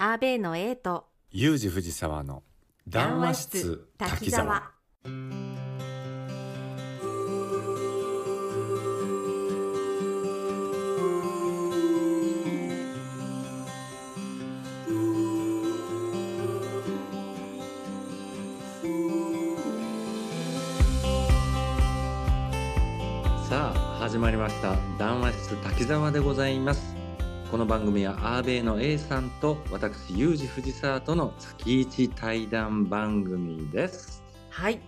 アーベイの A とユージ藤沢の談話室滝沢。さあ始まりました。談話室滝沢でございますこの番組はアーベイの A さんと私ユージ藤沢との月一対談番組です。はい。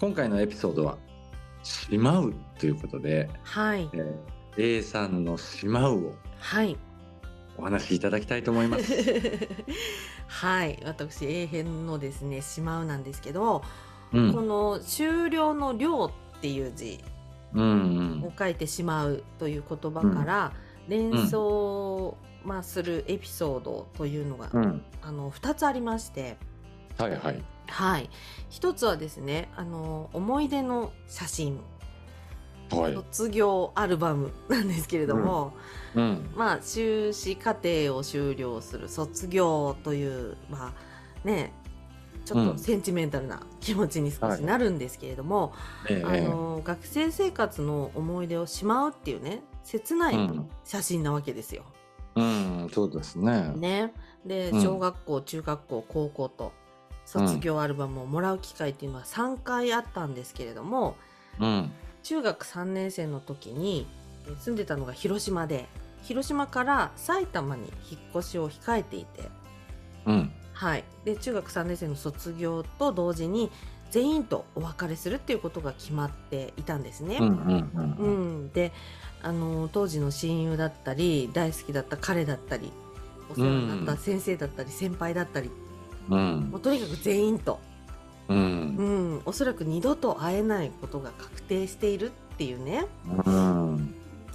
今回のエピソードは「しまう」ということで、はい。えー A さんの「しまう」をはい。お話しいただきたいと思います。はい。私 A 編のですね「しまう」なんですけど、うん。この終了の「了」っていう字うん。を書いてしまうという言葉から連想、まあ、するエピソードというのが、うん。うんあの2つありまして。はいはい。はい。一つはですねあの思い出の写真。はい。卒業アルバムなんですけれども、うん。まあ修士課程を修了する卒業というまあねちょっとセンチメンタルな気持ちに少しなるんですけれども、ええ。あの学生生活の思い出をしまうっていうね切ないうん。写真なわけですよ。うんそうですね。ね、でうん。小学校、中学校高校と卒業アルバムをもらう機会っていうのは3回あったんですけれどもうん。中学3年生の時にえ住んでたのが広島で広島から埼玉に引っ越しを控えていて、うん。はい、で中学3年生の卒業と同時に全員とお別れするっていうことが決まっていたんですね。うんうんうん。ううんん、であの当時の親友だったり大好きだった彼だったりお世話になった先生だったり先輩だったり、うん。もうとにかく全員と、うん。うん、おそらく二度と会えないことが確定しているっていうね。うん。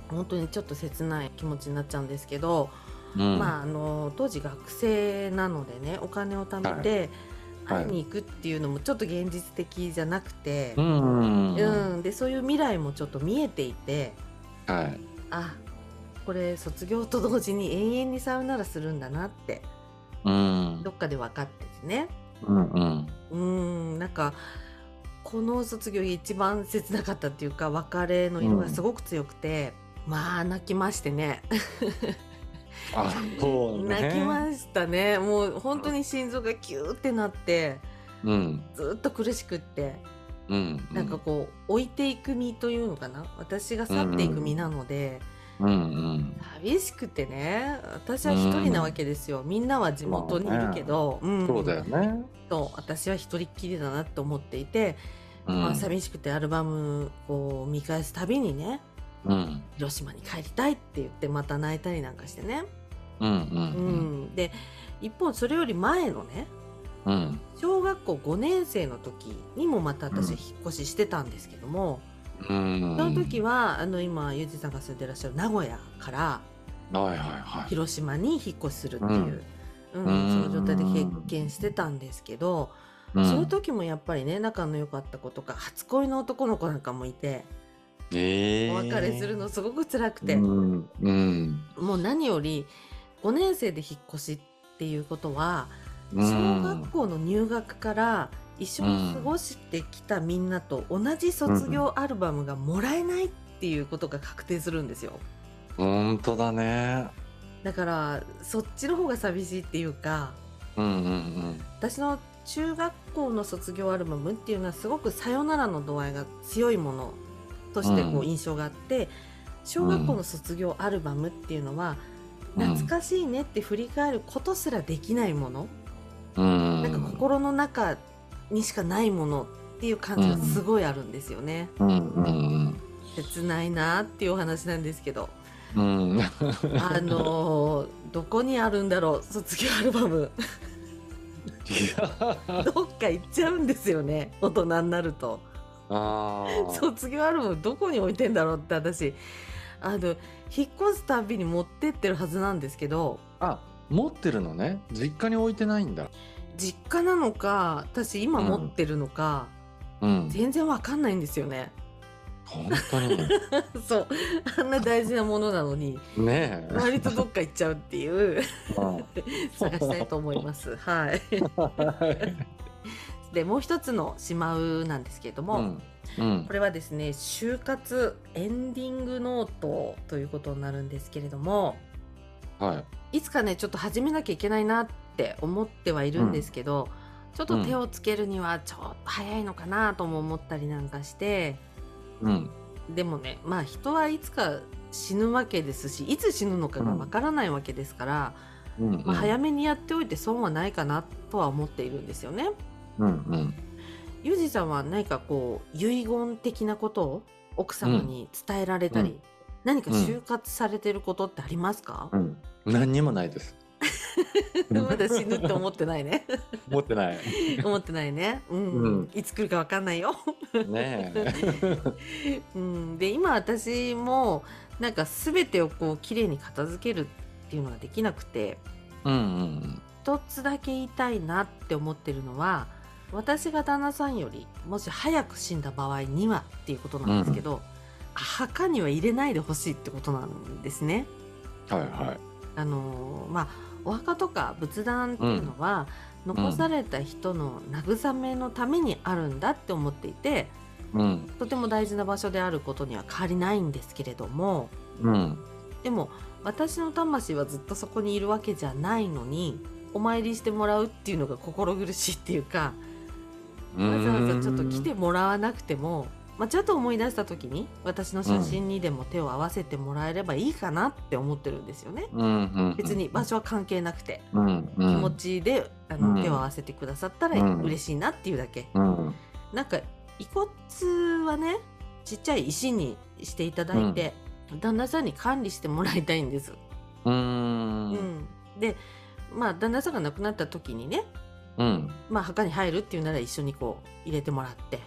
本当にちょっと切ない気持ちになっちゃうんですけど、うん。まああの当時学生なのでねお金を貯めてはい。会いに行くっていうのもちょっと現実的じゃなくて。う、ん。うん。でそういう未来もちょっと見えていてはい。あこれ卒業と同時に永遠にさよならするんだなって。うん。どっかで分かっててね。うんうん。うん。なんかこの卒業が一番切なかったっていうか別れの色がすごく強くて、まあ泣きましてね。あそうね。泣きましたね。もう本当に心臓がキューってなってうん。ずっと苦しくってうんなんかこう置いていく身というのかな？私が去っていく身なので、うんうん。寂しくてね私は一人なわけですよ、みんなは地元にいるけど、うんそうだよね。そう私は一人っきりだなって思っていて、うん。まあ、寂しくてアルバムを見返すたびにねうん。広島に帰りたいって言ってまた泣いたりなんかしてね、うんううん。ん。で一方それより前のねうん。小学校5年生の時にもまた私引っ越ししてたんですけども、うん。その時はあの今ゆうじさんが住んでらっしゃる名古屋からはいはいはい。広島に引っ越しするっていう、うん。うんその状態で経験してたんですけど、うん。その時もやっぱりね仲の良かった子とか初恋の男の子なんかもいてええお別れするのすごく辛くて、うんうん。もう何より5年生で引っ越しっていうことはうん小学校の入学から一緒に過ごしてきたみんなと同じ卒業アルバムがもらえないっていうことが確定するんですよ。本当だね。だからそっちの方が寂しいっていうかうんうん私の中学校の卒業アルバムっていうのはすごくさよならの度合いが強いものとしてこうう印象があって、小学校の卒業アルバムっていうのはうん。懐かしいねって振り返ることすらできないもの、うんなんか心の中にしかないものっていう感じがすごいあるんですよね。切ないなっていうお話なんですけど。うん。うんあのーどこにあるんだろう？卒業アルバム。どっか行っちゃうんですよね。大人になると。卒業アルバムどこに置いてんだろうって私。あの引っ越すたびに持ってってるはずなんですけど。あ持ってるのね。実家に置いてないんだ。実家なのか私今持ってるのか、うん。全然わかんないんですよね。本当に？そう。あんな大事なものなのにねえ。割とどっか行っちゃうっていう。うん。探したいと思います。はい。でもう一つのしまうなんですけれども、うん。うん。これはですね就活エンディングノートということになるんですけれどもはい。いつかねちょっと始めなきゃいけないなって思ってはいるんですけど、ちょっと手をつけるにはちょっと早いのかなとも思ったりなんかしてうん。でもねまあ人はいつか死ぬわけですしいつ死ぬのかがわからないわけですから、うん。うん。まあ、早めにやっておいて損はないかなとは思っているんですよね。うん。うん。ユージさんは何かこう遺言的なことを奥様に伝えられたり、うん何か就活されてることってありますか、うん。何にもないです。まだ死ぬって思ってないね。持ってない。思ってないね、うん。うん。いつ来るかわかんないよ、ねえ。うん、で今私もなんか全てをこう綺麗に片付けるっていうのができなくてうんうん一つだけ言いたいなって思ってるのは私が旦那さんよりもし早く死んだ場合にはっていうことなんですけど、墓には入れないでほしいってことなんですね。はいはい。あのーまあお墓とか仏壇っていうのは、残された人の慰めのためにあるんだって思っていてうんとても大事な場所であることには変わりないんですけれどもうんでも私の魂はずっとそこにいるわけじゃないのにお参りしてもらうっていうのが心苦しいっていうかわざわざちょっと来てもらわなくても、まあ、ちょっと思い出した時に私の写真にでも手を合わせてもらえればいいかなって思ってるんですよね。うんうん。別に場所は関係なくてうんうん。気持ちであの、うん手を合わせてくださったらうん嬉しいなっていうだけ。うんなんか遺骨はねちっちゃい石にしていただいて、旦那さんに管理してもらいたいんです。ううんんでまあ旦那さんが亡くなった時にね、うん。まあ、墓に入るっていうなら一緒にこう入れてもらって。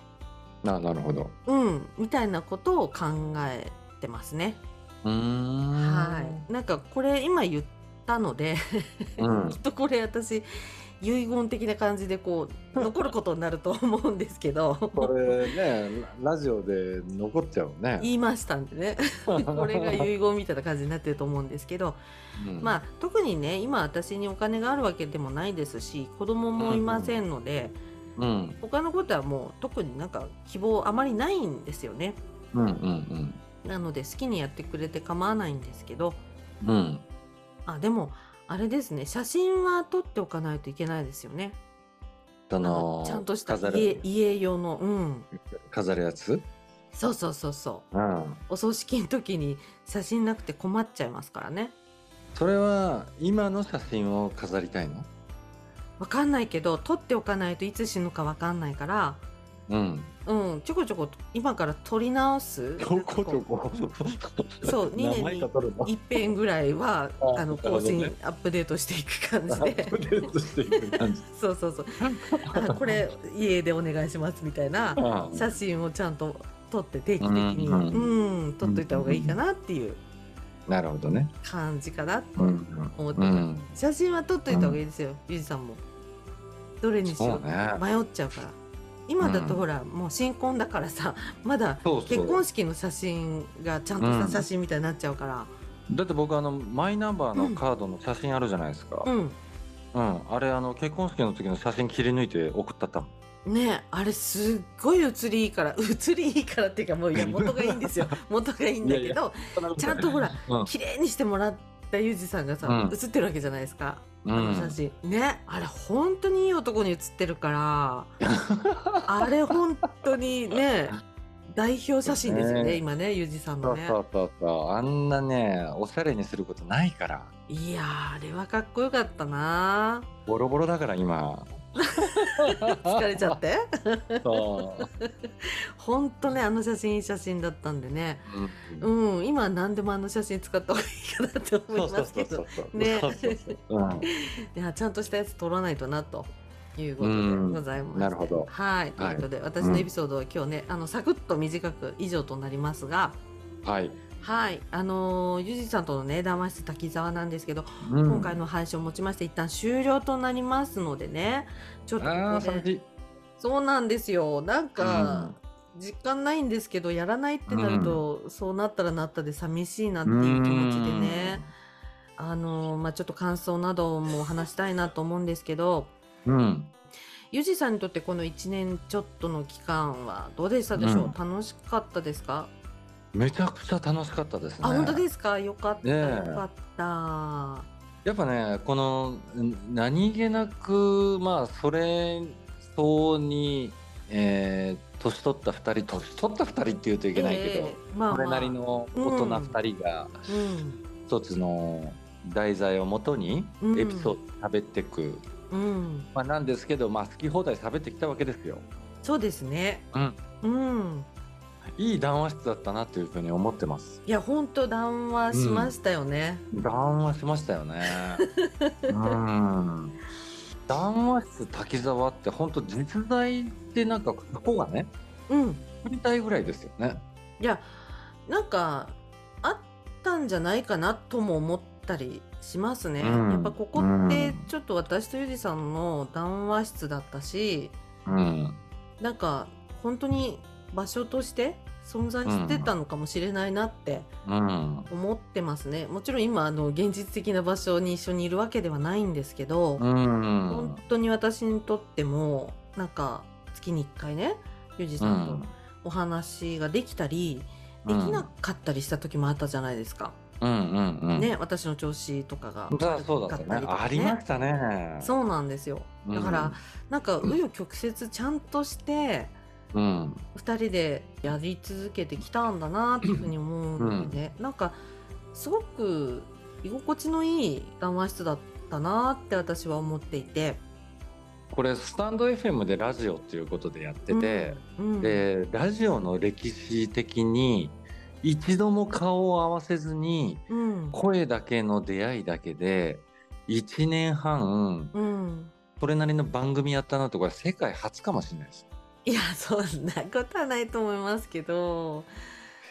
ななるほど。うん、みたいなことを考えてますね。うーん。はい。なんかこれ今言ったので、うんきっとこれ私遺言的な感じでこう 残ることになると思うんですけど、これねララジオで残っちゃうね。言いましたんでね、これが遺言みたいな感じになってると思うんですけど、うんまあ特にね今私にお金があるわけでもないですし、子供もいませんので、うん他のことはもう特になんか希望あまりないんですよね。うんうんなので好きにやってくれて構わないんですけど、うんうん。あでもあれですね写真は撮っておかないといけないですよね。そあののちゃんとした飾家る家用のうん飾るやつ？そうそうそうそううん。お葬式の時に写真なくて困っちゃいますからねそれは今の写真を飾りたいの？わかんないけど撮っておかないといつ死ぬかわかんないからうん。うんちょこちょこ今から撮り直すちょこちょこ。そう 二年に。一遍ぐらいはああの更なるほどね新アップデートしていく感じでプデートしていく感じ。そうそうそうあこれ家でお願いしますみたいなうん写真をちゃんと撮って定期的にうんうん撮っといた方がいいかなっていうなるほどね。感じかなとうん思ってうん。写真は撮っといた方がいいですよ、ゆうじさんもどれにしよう。ね。迷っちゃうから。今だとうん。ほら、もう新婚だからさ まだ結婚式の写真がちゃんとした写真みたいになっちゃうから。だって僕あのマイナンバーのカードの写真あるじゃないですか。うん、うん。あれあの結婚式の時の写真切り抜いて送ったったもん。ねあれすっごい写りいいから写りいいからっていうかもういや元がいいんですよ。元がいいんだけどちゃんとほらうん。綺麗にしてもらったゆうじさんがさ、うん。写ってるわけじゃないですか、うあのん写真ねあれ本当にいい男に写ってるから あれ本当にね代表写真ですよねね今ねゆうじさんのねそうそうそう。あんなねおしゃれにすることないから。いやーあれはかっこよかったなボロボロだから今。疲れちゃって。そう。本当ねあの写真いい写真だったんでね。うん。うん今は何でもあの写真使った方がいいかなって思いますけど。ね。ちゃんとしたやつ撮らないとなということでございます。なるほど。はい。ということで、私のエピソードは今日ねあのサクッと短く以上となりますが。はい。はい。あのーゆじさんとのね談話室滝沢なんですけど、うん。今回の配信をもちまして一旦終了となりますのでね。ちょっと。そうなんですよ。なんか、実感ないんですけどやらないってなると、そうなったらなったで寂しいなっていう気持ちでね。あの、まあ、ちょっと感想なども話したいなと思うんですけどうん。ゆじさんにとってこの1年ちょっとの期間はどうでしたでしょう、うん。楽しかったですか？めちゃくちゃ楽しかったですね。あ本当ですか？よかった、ねえ。よかった。やっぱね、このん何気なく、まあ、それ相に、えー年取った2人、年取った2人って言うといけないけど、ええまあまあ。それなりの大人2人がうん。一つの題材をもとにうん。エピソード喋っていく、うん。まあ、なんですけど、まあ、好き放題喋ってきたわけですよ。そうですね。うん、うんいい談話室だったなというふうに思ってます。いや本当談話しましたよね、談話しましたよね。うん。談話 室滝沢って本当実在でなんか過去がねうん作りたいぐらいですよね。いやなんかあったんじゃないかなとも思ったりしますね、うんやっぱここってちょっと私とゆりさんの談話室だったしうん。なんか本当に場所として存在してたのかもしれないなってうん。思ってますね、もちろん今あの現実的な場所に一緒にいるわけではないんですけど、うん。本当に私にとってもなんか月に1回ねゆうじさんとお話ができたり、できなかったりした時もあったじゃないですか、うんうんうん。ね私の調子とかがそうだったね。悪かったりとかありましたね。そうなんですよだから、なんか紆余曲折ちゃんとしてうん。2人でやり続けてきたんだなっていうふうに思うので、なんかすごく居心地のいい談話室だったなって私は思っていて。これスタンド FM でラジオっていうことでやってて、うんうんでラジオの歴史的に一度も顔を合わせずにうん。声だけの出会いだけで1年半うん、それなりの番組やったなとか世界初かもしれないですいやそんなことはないと思いますけど。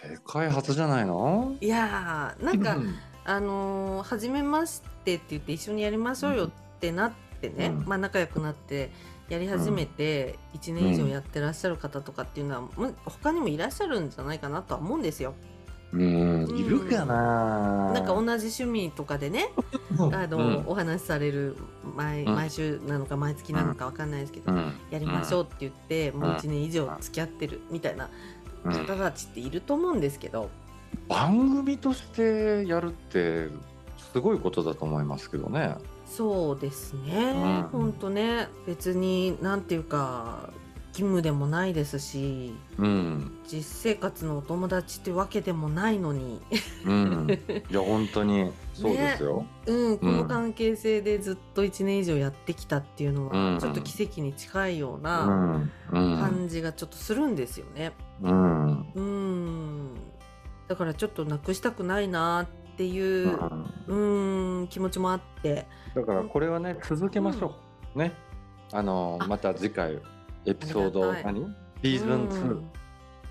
世界初じゃないの？いやーなんか、うん。あのー初めましてって言って一緒にやりましょうよってなってね、うん。まあ、仲良くなってやり始めて1年以上やってらっしゃる方とかっていうのは、もう他にもいらっしゃるんじゃないかなとは思うんですよ。うん。いるかな。なんか同じ趣味とかでね、あの、うん。お話しされる毎うん。毎週なのか毎月なのかわかんないですけど、うん。やりましょうって言って、もう1年以上付き合ってるみたいなうん。方たちっていると思うんですけど、番組としてやるってすごいことだと思いますけどね。そうですね、うん。ほんとね。別になんていうか義務でもないですしうん。実生活のお友達ってわけでもないのに、うん。いや本当にそうですよ、うん、この関係性でずっと1年以上やってきたっていうのうん。はちょっと奇跡に近いよううな感じがちょっとするんですよね。うん。うん。だからちょっとなくしたくないなっていううん。うん気持ちもあって。だからこれはね続けましょう、ね。あのあ。また次回エピソードありがたい。何？シーズン2、うん。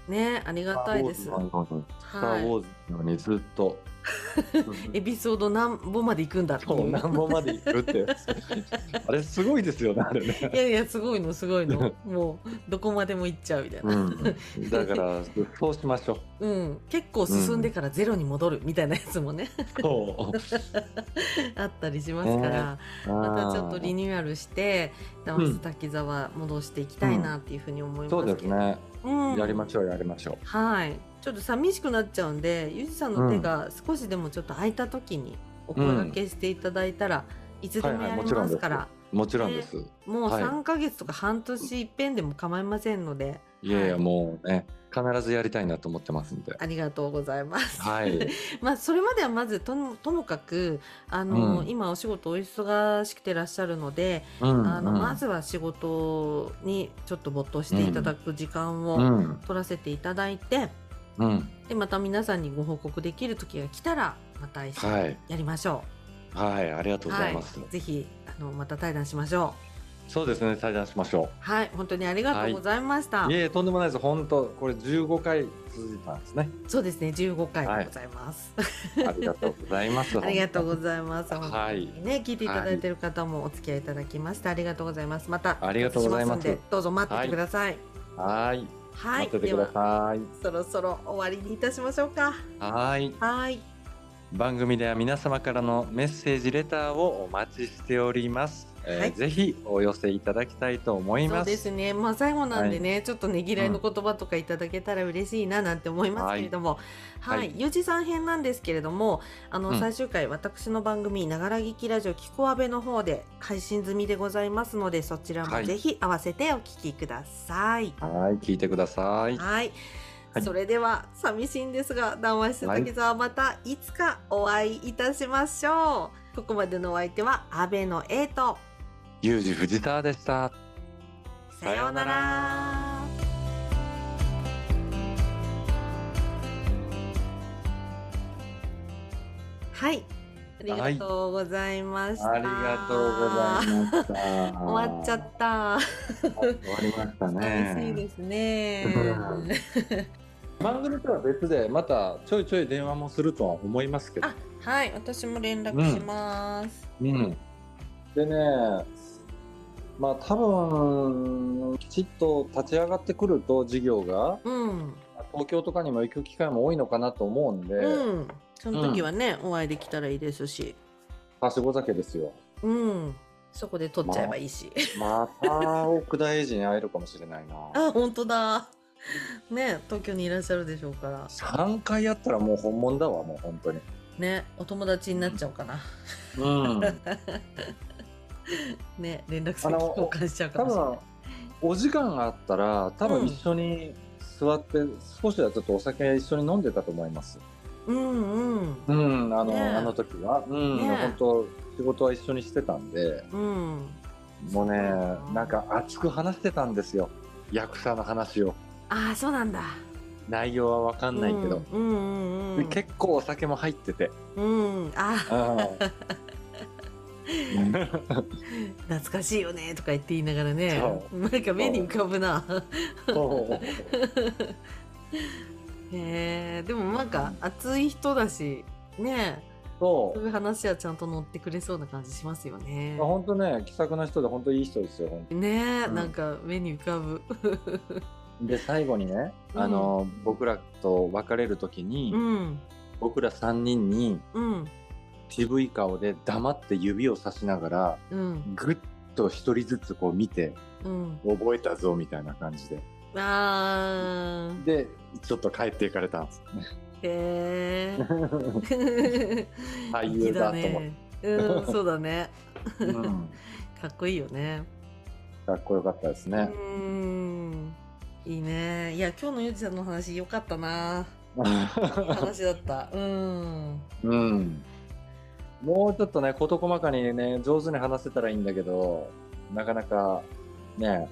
ねありがたいです。スター・ウォーズのにずっと、エピソード何本まで行くんだってそう。何本までいくって。あれすごいですよねあれね。いやいやすごいのすごいの。もうどこまでも行っちゃうみたいな、うん、だからそうしましょう。うん。結構進んでからゼロに戻るみたいなやつもね、そう。あったりしますから、またちょっとリニューアルしてダマス滝沢戻していきたいなっていうふうに思いますけど、そうですね、うん。やりましょうやりましょはいちょっと寂しくなっちゃうんでゆうじさんの手が少しでもちょっと空いた時にお声掛けしていただいたら、いつでもやりますから、うもちろんです、もうはい。3ヶ月とか半年いっぺんでも構いませんので、い、やいやはい。もうね必ずやりたいなと思ってますんで。ありがとうございます。はい。まあそれまではまずともともかくあの、うん。今お仕事お忙しくてらっしゃるので、うんあのうんまずは仕事にちょっと没頭していただく時間うをん。取らせていただいて、うん。でまた皆さんにご報告できる時が来たらまた一緒にはい。やりましょはいありがとう。うございます、ぜひあのまた対談しましょそうですね対談しましょう。はい本当にありがとうございました。うい。えいえとんでもないです。本当これ15回続いたんですね。そうですね15回で ございます。ありがとうございます。ありがとうごいざいます。はい本当にね、聞いていただいている方もお付き合いいただきまして、ありがとうございます。また、ありがとうございます。どうぞ待っててください。はいはい待っててください。そろそろ終わりにいたしましょうかはい。はい番組では皆様からのメッセージレターをお待ちしております。えーはいぜひお寄せいただきたいと思います。そうですね。まあ最後なんでね、ちょっとねぎらいの言葉とかいただけたら嬉しいななんて思いますけれども。はい、はい。ゆうじさん編なんですけれどもあの、うん。最終回私の番組ながら聞きラジオキコアベの方で配信済みでございますのでそちらはいもぜひ合わせてお聞きくださいはい、聞いてください。はい、はいそれでは寂しいんですが談話室滝沢またいつかお会いいたしましょう、ここまでのお相手は阿部の A とユージ藤田でした。さようならはいありがとうございました、ありがとうございました。終わっちゃった終わりましたね。寂しいですね 番組とは別でまたちょいちょい電話もするとは思いますけどあ。はい私も連絡します、うん。でね、まあ多分きちっと立ち上がってくると事業がうん東京とかにも行く機会も多いのかなと思うんで、うん、その時はね、お会いできたらいいですし、はしご酒ですよ。うん、そこで撮っちゃえばいいし。また奥田英二に会えるかもしれないな。あ、本当だ。ね、東京にいらっしゃるでしょうから。3回やったらもう本物だわもう本当に。ね、お友達になっちゃおうかな。うん。ね、連絡先交換しちゃうか多もしれない分。お時間があったら多分一緒に座って、少しはちょっとお酒一緒に飲んでたと思います。うんうん。うん、あの、ねえあの時は、うん、ねえ本当仕事は一緒にしてたんで、うん。もうね、なんか熱く話してたんですよ。役者の話を。ああ、そうなんだ。内容はわかんないけど、うんうんうん。で結構お酒も入ってて。うん。あー、うん 懐かしいよねとか言って言いながらね。そ。なんか目に浮かぶな。え。でもなんか熱い人だしね。そそういう話はちゃんと乗ってくれそうな感じしますよね。う。本当ね、気さくな人で本当いい人ですよ。本ねえ、うん。なんか目に浮かぶ。当で、最後にね、うん。あの、僕らと別れる時に、うん。僕ら3人にうん渋い顔で黙って指をさしながら、うんぐっと一人ずつこう見て、うん。覚えたぞみたいな感じで。あーで、ちょっと帰っていかれたんですよね。へえ。俳優だと思って。うんそうだね。うん、かっこいいよね。かっこよかったですうね。ん。いいね。いや今日のゆうじさんの話良かったな。い い話だった。うん。うん。もうちょっとね、事細かにね、上手に話せたらいいんだけど、なかなかね、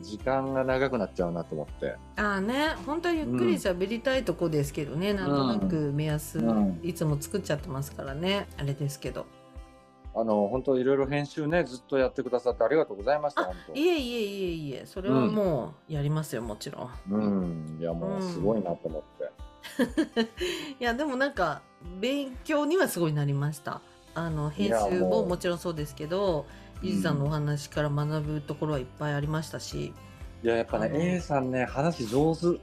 時間が長くなっちゃうなと思って。ああね、本当はゆっくり喋りたいとこですけどね、なんとなく目安、うんいつも作っちゃってますからね、あれですけど。あの、本当いろいろ編集ね、ずっとやってくださってありがとうございました、いえいえいえいえ、それはもうやりますよ、もちろん。当。うん。いや、もうすごいなと思って。いや、でもなんか、勉強にはすごいなりました。あの、編集もうももちろんそうですけど、ゆうじさんのお話から学ぶところはいっぱいありましたし、いや、やっぱね A さんね、話上手。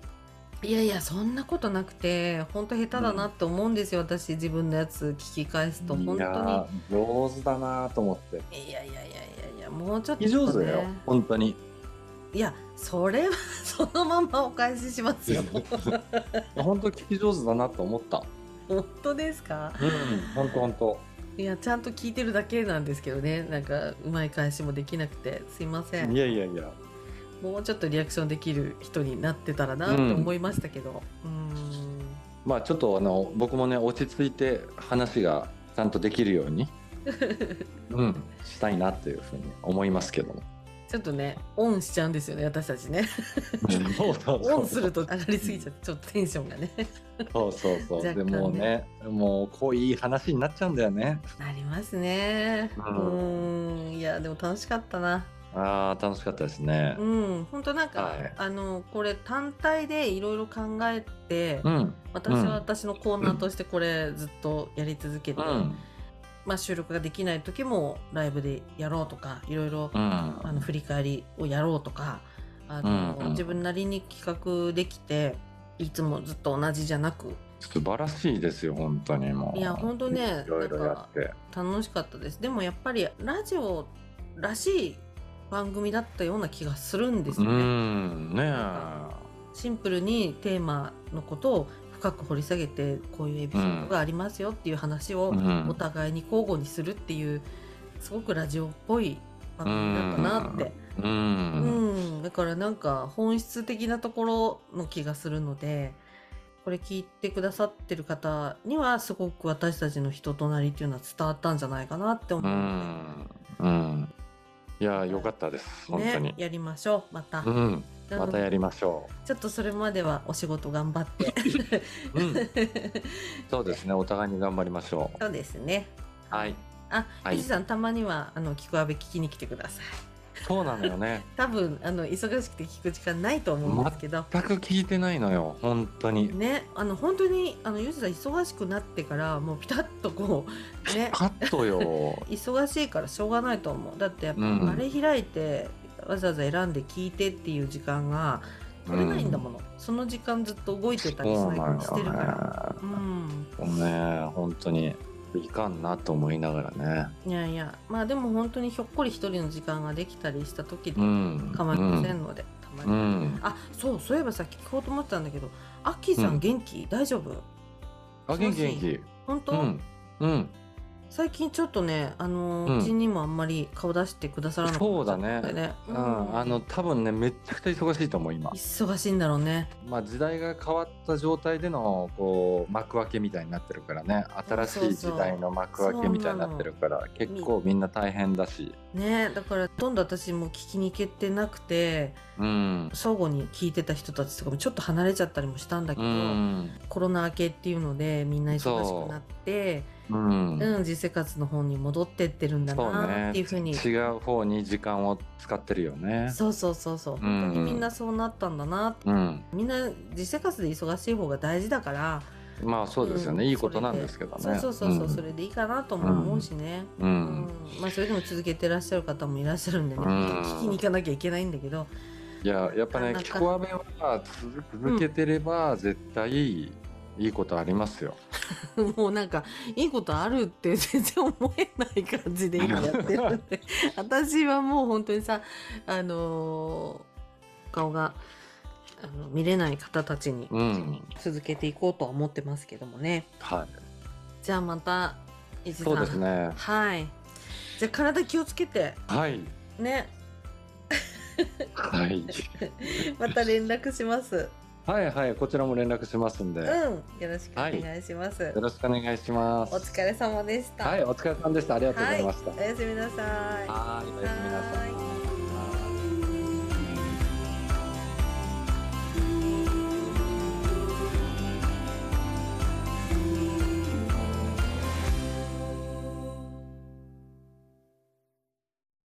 いやいや、そんなことなくて、本当下手だなって思うんですよ、私、自分のやつ聞き返すと、本い当に。や、上手だなと思って。いやいやいやいやいやもうちょっと、聞き上手だよ、本当に。いやそれは そのままお返ししますよ本当聞き上手だなと思った。本当ですか？うん、本当本当。いやちゃんと聞いてるだけなんですけどね。なんかうまい返しもできなくて。すいません。いやいやいや。もうちょっとリアクションできる人になってたらなと思いましたけど。うーん。まあちょっとあの僕もね落ち着いて話がちゃんとできるように、うん、したいなっていうふうに思いますけども。ちょっとねオンしちゃうんですよね私たちね。そうそうそう。オンすると上がりすぎちゃってちょっとテンションがね。そうそうそう。ね。でもうね、もう濃い話になっちゃうんだよね。なりますね。ううん。いやでも楽しかったな。ああ楽しかったですね。う。ん。本当なんか、はい。あのこれ単体でいろいろ考えて、うん。私は私のコーナーとしてこれずっとやり続けて、うん。まあ、収録ができない時もライブでやろうとかいろいろうん。あの振り返りをやろうとかあの、うんうん。自分なりに企画できていつもずっと同じじゃなく。素晴らしいですよ本当にもう。いや本当ねいろいろやって。楽しかったです。でもやっぱりラジオらしい番組だったような気がするんですうよね。んねシンプルにテーマのことを深く掘り下げてこういうエピソードがありますよっていう話をうん。お互いに交互にするっていうすごくラジオっぽい番組だったなって、ううん。ん。だからなんか本質的なところの気がするのでこれ聞いてくださってる方にはすごく私たちの人となりっていうのは伝わったんじゃないかなって思う。うのん。うん。いや良かったです。で、本当に。ね、やりましょうまた、うんまたやりましょちょっとそれまではお仕事頑張って。う うん。そうですね。お互いに頑張りましょう。そうですね。はい。あ、はい。さんたまにはあの聞くあべ聞きに来てください。そうなのよね。多分あの忙しくて聞く時間ないと思うんですけど。全く聞いてないのよ。本当に。ねあの本当にあのゆうじさん忙しくなってからもうピタッとこうね。カットよ。忙しいからしょうがないと思う。だってやっぱうん。あれ開いてわざわざ選んで聞いてっていう時間が取れないんだもの、その時間ずっと動いてたりしてるから。うん。そうね。本当にいかんなと思いながらね。いやいや。まあでも本当にひょっこり一人の時間ができたりした時でうん。構いませんので、たまうに、ん。あそうそういえばさっき聞こうと思ってたんだけどアッキーさうん。ん元気、大丈夫？あ元気元気。本当、うん。うん最近ちょっとねあのうん。うち、にもあんまり顔出してくださらなかったそうだね。ん。うん、あの多分ねめっちゃくちゃ忙しいと思う今。忙しいんだろうね。まあ時代が変わった状態でのこう幕開けみたいになってるからね。新しい時代の幕開けみたいになってるから結構みんな大変だしねだからほとんど私も聞きに行けてなくてうん。相互に聞いてた人たちとかもちょっと離れちゃったりもしたんだけうど、ん。コロナ明けっていうのでみんな忙しくなってう。ん。うん、実生活の方に戻ってってるんだなねっていうふうに。違う方に時間を使ってるよね。そうそうそうそう。本当にみんなそうなったんだなって。うん。みんな実生活で忙しい方が大事だからまあそうですよね、ん。いいことなんですけどね。それで。そうそうそうそう、ん。それでいいかなとも思うしね、ううん。んまあそれでも続けてらっしゃる方もいらっしゃるんでね、うん。聞きに行かなきゃいけないんだけど。いややっぱねなかなか。キコアベは続続けてれば絶対いいことありますよ、もうなんかいいことあるって 全然思えない感じで今やってるんで。私はもう本当にさあのー顔があの見れない方たちにうん。続けていこうとは思ってますけどもね。はい。じゃあまた伊地さんそうですね。はい。じゃあ体気をつけて。はい。ね。はい。また連絡します。はいはい。こちらも連絡しますんで、うん。よよろしくお願いします、ろしくお願いします。お疲れ様でした。はい。お疲れ様でした。ありがとうございました。はい、おやすみなさい。はい。おやすみなさい